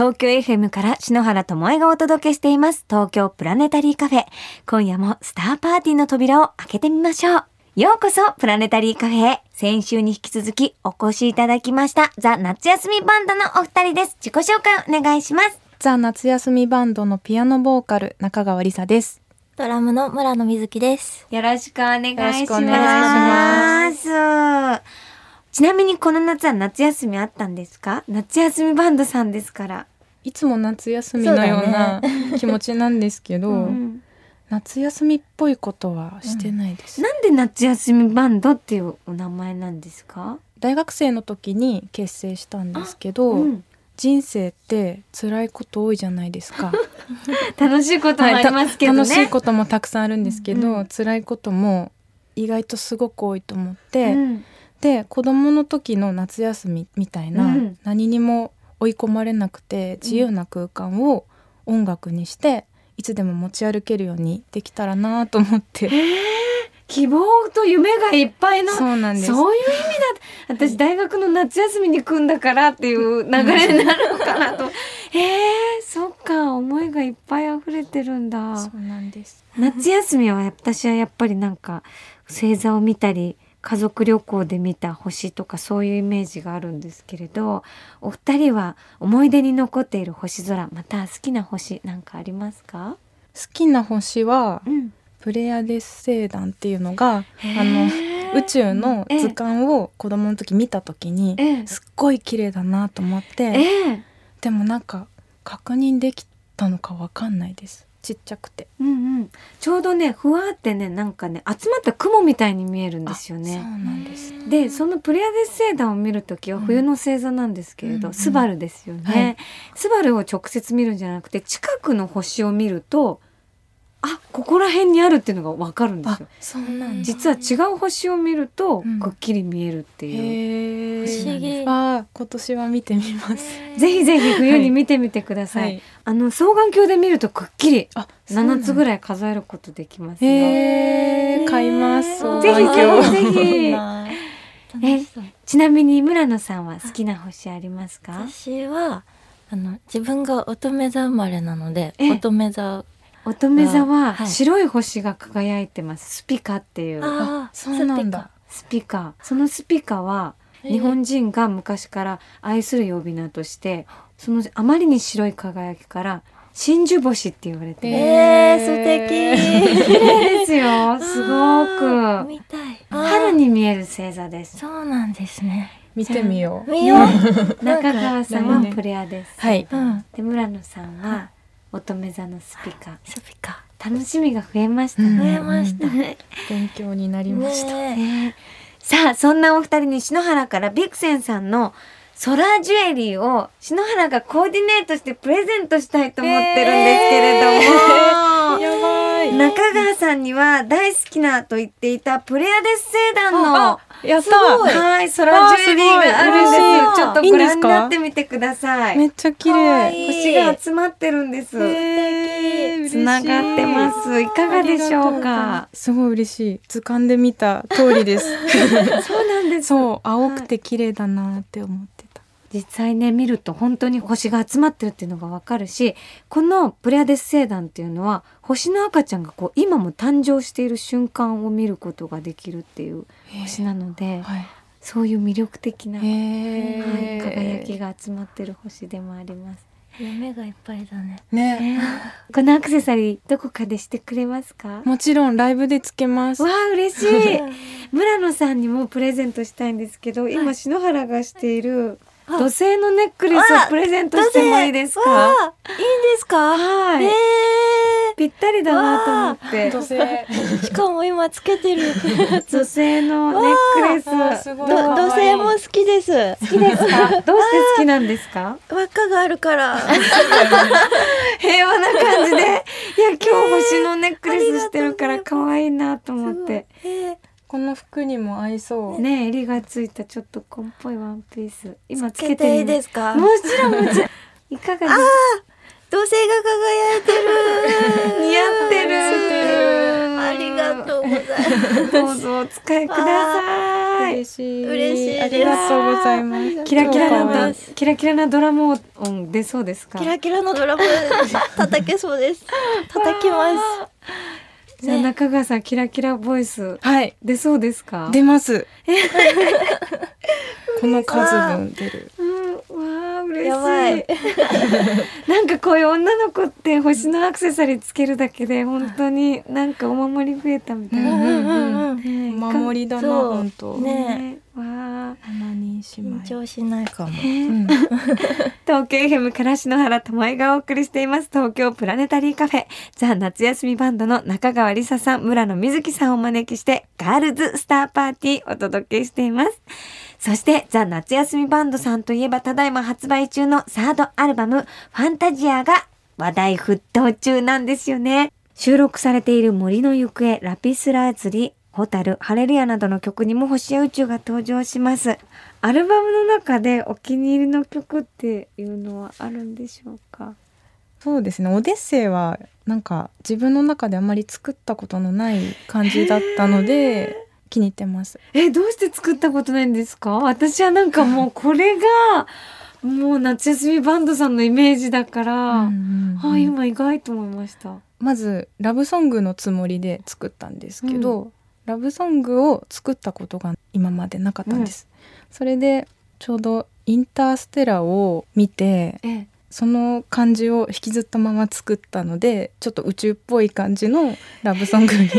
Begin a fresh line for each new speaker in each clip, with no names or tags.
東京 FM から篠原智恵がお届けしています。東京プラネタリーカフェ。今夜もスターパーティーの扉を開けてみましょう。ようこそプラネタリーカフェへ。先週に引き続きお越しいただきました。ザ・夏休みバンドのお二人です。自己紹介お願いします。
ザ・夏休みバンドのピアノボーカル中川りさです。
ドラムの村野瑞希です。
よろしくお願いします。
よろしくお願
ちなみにこの夏は夏休みあったんですか？夏休みバンドさんですから
いつも夏休みのような気持ちなんですけど、
うん
夏休みっぽいことはしてないです、
なんで夏休みバンドっていうお名前なんですか？
大学生の時に結成したんですけど、
うん。
人生って辛いこと多いじゃないですか。
楽しいこともありますけどね、
楽しいこともたくさんあるんですけど、
うん。
辛いことも意外とすごく多いと思って、
うん。
で子供の時の夏休みみたいな、
うん。
何にも追い込まれなくて自由な空間を音楽にしていつでも持ち歩けるようにできたらなと思って。
希望と夢がいっぱいの
そうなんです。
そういう意味だ。私大学の夏休みに来んだからっていう流れになるのかなと。へえそっか思いがいっぱい溢れてるんだ。
そうなんです。
夏休みは私はやっぱりなんか星座を見たり家族旅行で見た星とかそういうイメージがあるんですけれどお二人は思い出に残っている星空また好きな星なんかありますか、
好きな星は
うん、
プレアデス星団っていうのがあの宇宙の図鑑を子供の時見た時に
ええ。
すっごい綺麗だなと思って
ええ。
でもなんか確認できたのかわかんないですちっちゃくて。
うんうん、ちょうどねふわーってねなんかね集まった雲みたいに見えるんですよ
あそう
ね。
なんです。
でそのプレアデス星団を見るときは冬の星座なんですけれど、
うん。
スバルですよね、
はい。
スバルを直接見るんじゃなくて近くの星を見るとあここら辺にあるっていうのがわかるんですよ。
そうなんだ。
実は違う星を見ると
うん。
くっきり見えるっていう、
へー。
不思議
あー今年は見てみます。
ぜひぜひ冬に見てみてください。
はい。
あの双眼鏡で見るとくっきり
あ
7つぐ
い
らい数えることできますよ。
へー。買います。
ぜひ
今日
ぜひぜひ。
楽しそう。
ちなみに村野さんは好きな星ありますか？
私はあの自分が乙女座生まれなので
え。
乙女座
乙女座は
はい。
白い星が輝いてます。スピカっていう。
あー
そうなんだ。
スピカ。そのスピカは日本人が昔から愛する呼び名としてそのあまりに白い輝きから真珠星って言われてる、
えー、素敵。
綺麗ですよ。すごく。
見たい。あー
春に見える星座です。
そうなんですね。
見てみよう。
見よう。
中川さんはプレアです。
はい。
うん。
で村野さんは乙女座のスピカ。
スピカ。
楽しみが増えました
うん。
増
ね。
えました。
勉強になりました、
ね。
ねさあそんなお二人に篠原からビクセンさんのソラージュエリーを篠原がコーディネートしてプレゼントしたいと思ってるんですけれども、
やばい
中川さんには大好きなと言っていたプレアデス星団の
あやった。
はい。ソラージュエリーがあるんです。ちょっとご覧になってみてください。
めっちゃ綺麗。
いい。
星が集まってるんです。
えー
つながってます。いかがでしょうか？
すごい嬉しい。図鑑で見た通りです。
そうなんです。
そう青くて綺麗だなって思って。た
実際ね見ると本当に星が集まってるっていうのがわかるしこのプレアデス星団っていうのは星の赤ちゃんがこう今も誕生している瞬間を見ることができるっていう星なので
はい。
そういう魅力的な、はい、
へ
輝きが集まってる星でもあります。
夢がいっぱいだね。
ね。
ね。このアクセサリーどこかでしてくれますか？
もちろんライブでつけます。
わあ嬉しい。村野さんにもプレゼントしたいんですけど今篠原がしている
あ
土星のネックレスをプレゼントしてもいいですか？
いいんですか？
はい、
え
ぴったりだなと思って。
土星。
ー、しかも今つけてる。
土星のネックレス。
わあすごい
ど
かわいい。
土星も好きです。
好きですか？どうして好きなんですか？
輪っかがあるから。
平和な感じで。いや今日星のネックレスしてるから可愛いなと思って。
えー
この服にも合いそう。
ね襟がついたちょっと紺っぽいワンピース。今つ
つけていいですか？
もちろんもちろん。いかがですか？
土星が輝いてる。
似合ってる。
ありがとうございます。
どうぞお使いください。
嬉しい
嬉しいです。
ありがとうございます。
キラキラないキラキラなドラム音出そうですか？
キラキラのドラム叩けそうです。叩きます
じゃあ中川さんキラキラボイス
はい。
出そうですか？
出ます。この数分出る
嬉しい。
やばい。
なんかこういう女の子って星のアクセサリーつけるだけで本当になんかお守り増えたみたいな、
うんうん
うん
ねえ
お守りだな本当。
ね
ねわあ。
緊張しないかも。
うん。
東京 FM から篠原智恵がお送りしています。東京プラネタリーカフェ。ザ夏休みバンドの中川りささん村野瑞希さんをお招きしてガールズスターパーティーお届けしていますそしてザ夏休みバンドさんといえばただいま発売中のサードアルバムファンタジアが話題沸騰中なんですよね。収録されている森の行方ラピスラーズリホタル、ハレルヤなどの曲にも星や宇宙が登場します。アルバムの中でお気に入りの曲っていうのはあるんでしょうか？
そうですね。オデッセイはなんか自分の中であんまり作ったことのない感じだったので気に入ってます。
え、どうして作ったことないんですか？私はなんかもうこれが、もう夏休みバンドさんのイメージだから、
うんうん
あ、今意外と思いました。
まずラブソングのつもりで作ったんですけど、ラブソングを作ったことが今までなかったんです、それでちょうどインターステラを見て
え、
その感じを引きずったまま作ったのでちょっと宇宙っぽい感じのラブソングに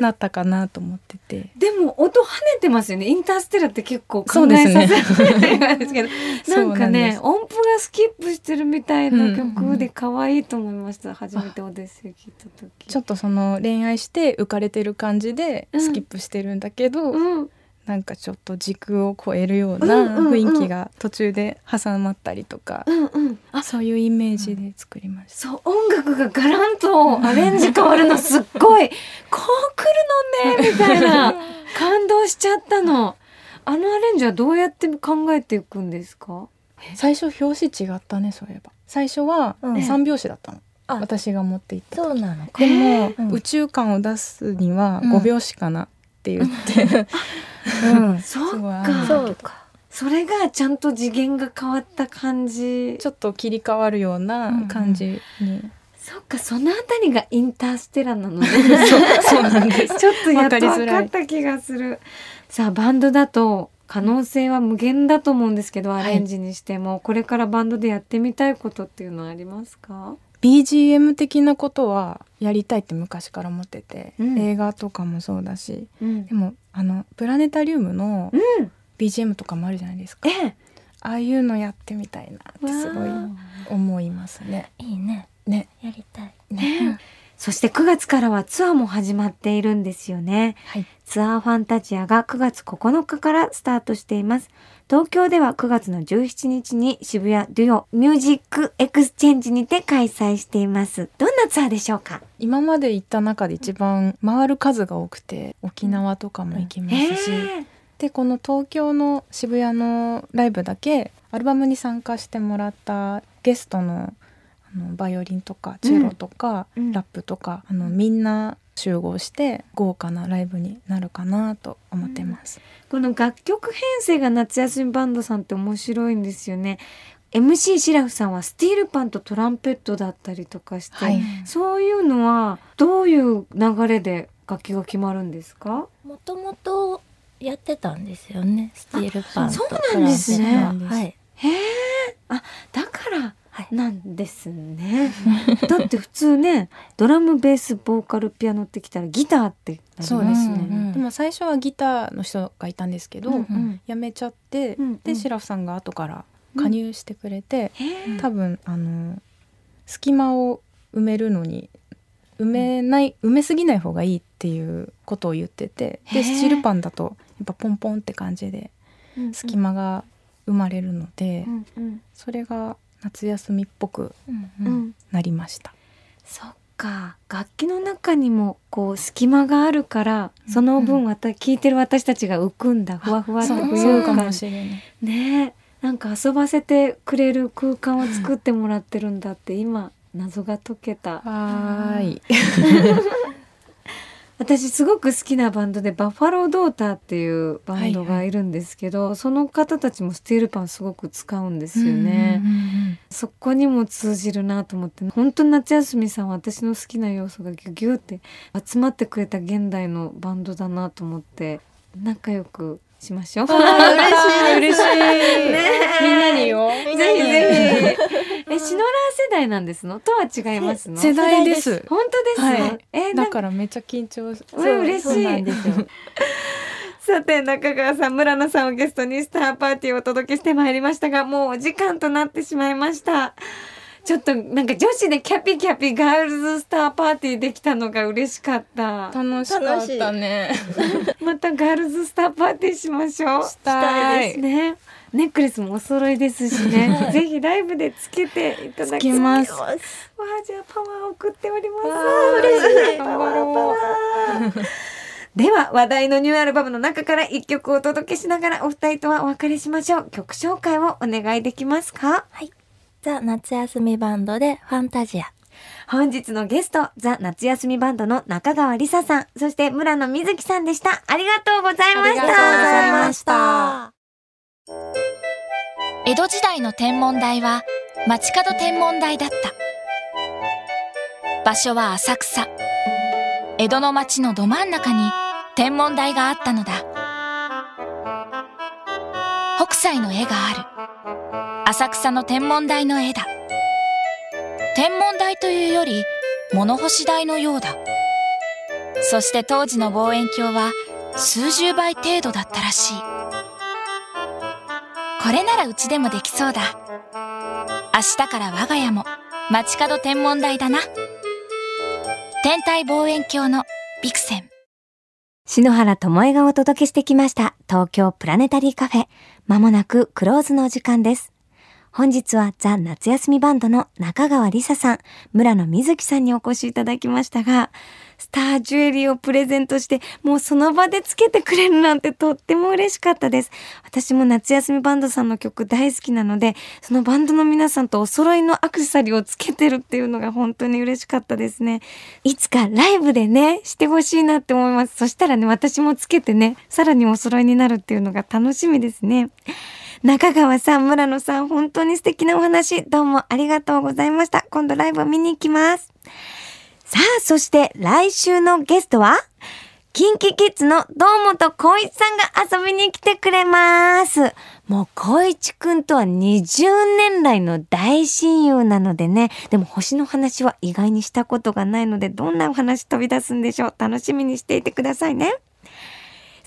なったかなと思ってて。
でも音跳ねてますよね。インターステラって結構考
そうですね
えさせられるんですけど、なんかね
す。
音符がスキップしてるみたいな
うん。
曲で可愛いと思いました。初めてオデッセイ聞いた時。
ちょっとその恋愛して浮かれてる感じで
うん。
スキップしてるんだけど、
うん、
なんかちょっと時空を超えるよう
うん
な
うんうん。
雰囲気が途中で挟まったりとか、
うん、うん。あ、
そういうイメージで作りました。
そう、音楽がガランとアレンジ変わるのすっごい、こう来るのね、みたいな。感動しちゃったの。あのアレンジはどうやって考えていくんですか？
最初表紙違ったねそういえば。最初は
うん。
三拍子だったの、
あ。
私が持っていった
そうなのか。
でも、
うん。
宇宙感を出すには
うん。
5拍子かなって言って、
うん。
そっ
すごいあ
か。
そうか。
それがちゃんと次元が変わった感じ。
ちょっと切り替わるような感じに、
そっか、そのあたりがインターステラなのね。
そうなんです。
ちょっとやっと分
わかりづらい
かった気がする。さあ、バンドだと可能性は無限だと思うんですけど、アレンジにしても、これからバンドでやってみたいことっていうのはありますか？
BGM 的なことはやりたいって昔から思ってて、
うん。
映画とかもそうだし
うん。
でもあのプラネタリウムの
うん。
BGM とかもあるじゃないですか、
ええ。
ああいうのやってみたいなってすごい思いますね。
いいね。
ね。
やりたい。
ねそして9月からはツアーも始まっているんですよね。
はい
ツアーファンタジアが9月9日からスタートしています。東京では9月の17日に渋谷デュオミュージックエクスチェンジにて開催しています。どんなツアーでしょうか？
今まで行った中で一番回る数が多くて沖縄とかも行きますし、
え
でこの東京の渋谷のライブだけアルバムに参加してもらったゲストのあのバイオリンとかチェロとか、
うん。
ラップとかあのみんな集合して豪華なライブになるかなと思ってます。
この楽曲編成が夏休みバンドさんって面白いんですよね。MC シラフさんはスティールパンとトランペットだったりとかして、
はい。
そういうのはどういう流れで楽器が決まるんですか？
もともとやってたんですよねスティールパンと
そうなんですね。
トランペット。はい。
へえあだから
はい
なんですね。だって普通ねドラムベースボーカルピアノってきたらギターって
そうですね、
うんうん
でも最初はギターの人がいたんですけど、
うんうん。
辞めちゃって、
うんうん。
でシラフさんが後から加入してくれて、
へえ。
多分あの隙間を埋めるのに埋めない埋めすぎない方がいいっていうことを言っててでスチールパンだとやっぱポンポンって感じで隙間が生まれるので、
うんうん。
それが夏休みっぽくなりました。
そっか。楽器の中にもこう隙間があるからその分また聴いてる私たちが浮くんだ。ふわふわって浮
か
遊感
もしれない。
ねえ。なんか遊ばせてくれる空間を作ってもらってるんだって今謎が解けた。
はーい。
私すごく好きなバンドでバッファロードーターっていうバンドがいるんですけど、その方たちもスティールパンすごく使うんですよね。
うんうんうん
そこにも通じるなと思って本当に夏休みさんは私の好きな要素がギュギュって集まってくれた現代のバンドだなと思って仲良くしましょう。
あー嬉しい
ね。
みんなによ。
ぜひぜひ。え、シノラー世代なんですの？とは違いますの？
世代です。
本当です、
はい。
え、
だからめっちゃ緊張す
うわ嬉しい。さて中川さん村野さんをゲストにスターパーティーをお届けしてまいりましたがもうお時間となってしまいましたちょっとなんか女子でキャピキャピガールズスターパーティーできたのが嬉しかった。
楽しかったね。
またガールズスターパーティーしましょう。
したい
ね。ネックレスもお揃いですしね。ぜひライブでつけていただき
ます。
わあじゃあパワーを送っております。
わあ
嬉しい。
頑張ろう
パワー。パワーでは話題のニューアルバムの中から一曲お届けしながらお二人とはお別れしましょう。曲紹介をお願いできますか？
ザ・夏休みバンドでファンタジア。
本日のゲストザ・夏休みバンドの中川りささん。そして村野瑞希さんでした。ありがとうございました。
ありがとうございま
した。
江戸時代の天文台は街角天文台だった。場所は浅草。江戸の街のど真ん中に天文台があったのだ。北斎の絵がある浅草の天文台の絵だ天文台というより物干し台のようだそして当時の望遠鏡は数十倍程度だったらしいこれならうちでもできそうだ。明日から我が家も街角天文台だな。天体望遠鏡のビクセン。
篠原智恵がお届けしてきました東京プラネタリーカフェ。まもなくクローズのお時間です。本日はザ・夏休みバンドの中川りささん、村野瑞希さんにお越しいただきましたが、スタージュエリーをプレゼントして、もうその場でつけてくれるなんてとっても嬉しかったです。私も夏休みバンドさんの曲大好きなので、そのバンドの皆さんとお揃いのアクセサリーをつけてるっていうのが本当に嬉しかったですね。いつかライブでね、してほしいなって思います。そしたらね、私もつけてね、さらにお揃いになるっていうのが楽しみですね。中川さん、村野さん、本当に素敵なお話、どうもありがとうございました。今度ライブを見に行きます。さあ、そして来週のゲストは、キンキキッズの堂本光一さんが遊びに来てくれます。もう光一くんとは20年来の大親友なのでね。でも星の話は意外にしたことがないので、どんなお話飛び出すんでしょう。楽しみにしていてくださいね。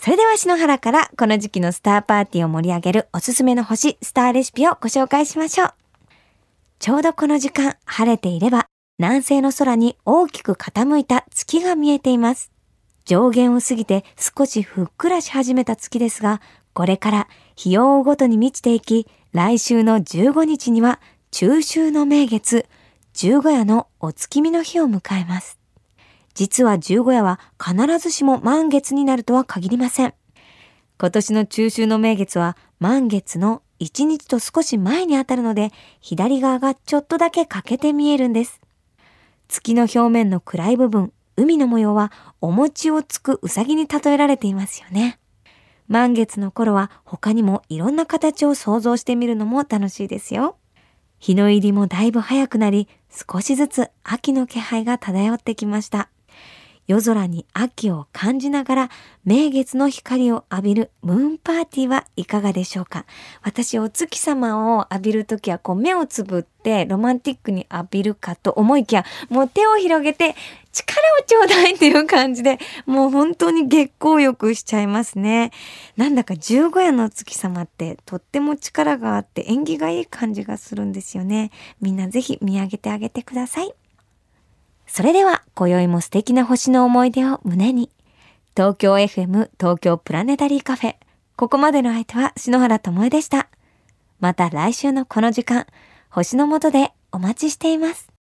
それでは篠原からこの時期のスターパーティーを盛り上げるおすすめの星、スターレシピをご紹介しましょう。ちょうどこの時間、晴れていれば、南西の空に大きく傾いた月が見えています。上限を過ぎて少しふっくらし始めた月ですが、これから日を追うごとに満ちていき、来週の15日には中秋の名月、十五夜のお月見の日を迎えます。実は十五夜は必ずしも満月になるとは限りません。今年の中秋の名月は満月の1日と少し前に当たるので、左側がちょっとだけ欠けて見えるんです。月の表面の暗い部分、海の模様はお餅をつくうさぎに例えられていますよね。満月の頃は他にもいろんな形を想像してみるのも楽しいですよ。日の入りもだいぶ早くなり、少しずつ秋の気配が漂ってきました。夜空に秋を感じながら名月の光を浴びるムーンパーティーはいかがでしょうか？私お月様を浴びるときはこう目をつぶってロマンティックに浴びるかと思いきやもう手を広げて力をちょうだいっていう感じでもう本当に月光浴しちゃいますね。なんだか十五夜のお月様ってとっても力があって縁起がいい感じがするんですよね。みんなぜひ見上げてあげてください。それでは、今宵も素敵な星の思い出を胸に。東京 FM 東京プラネタリーカフェ。ここまでの相手は篠原智恵でした。また来週のこの時間、星の下でお待ちしています。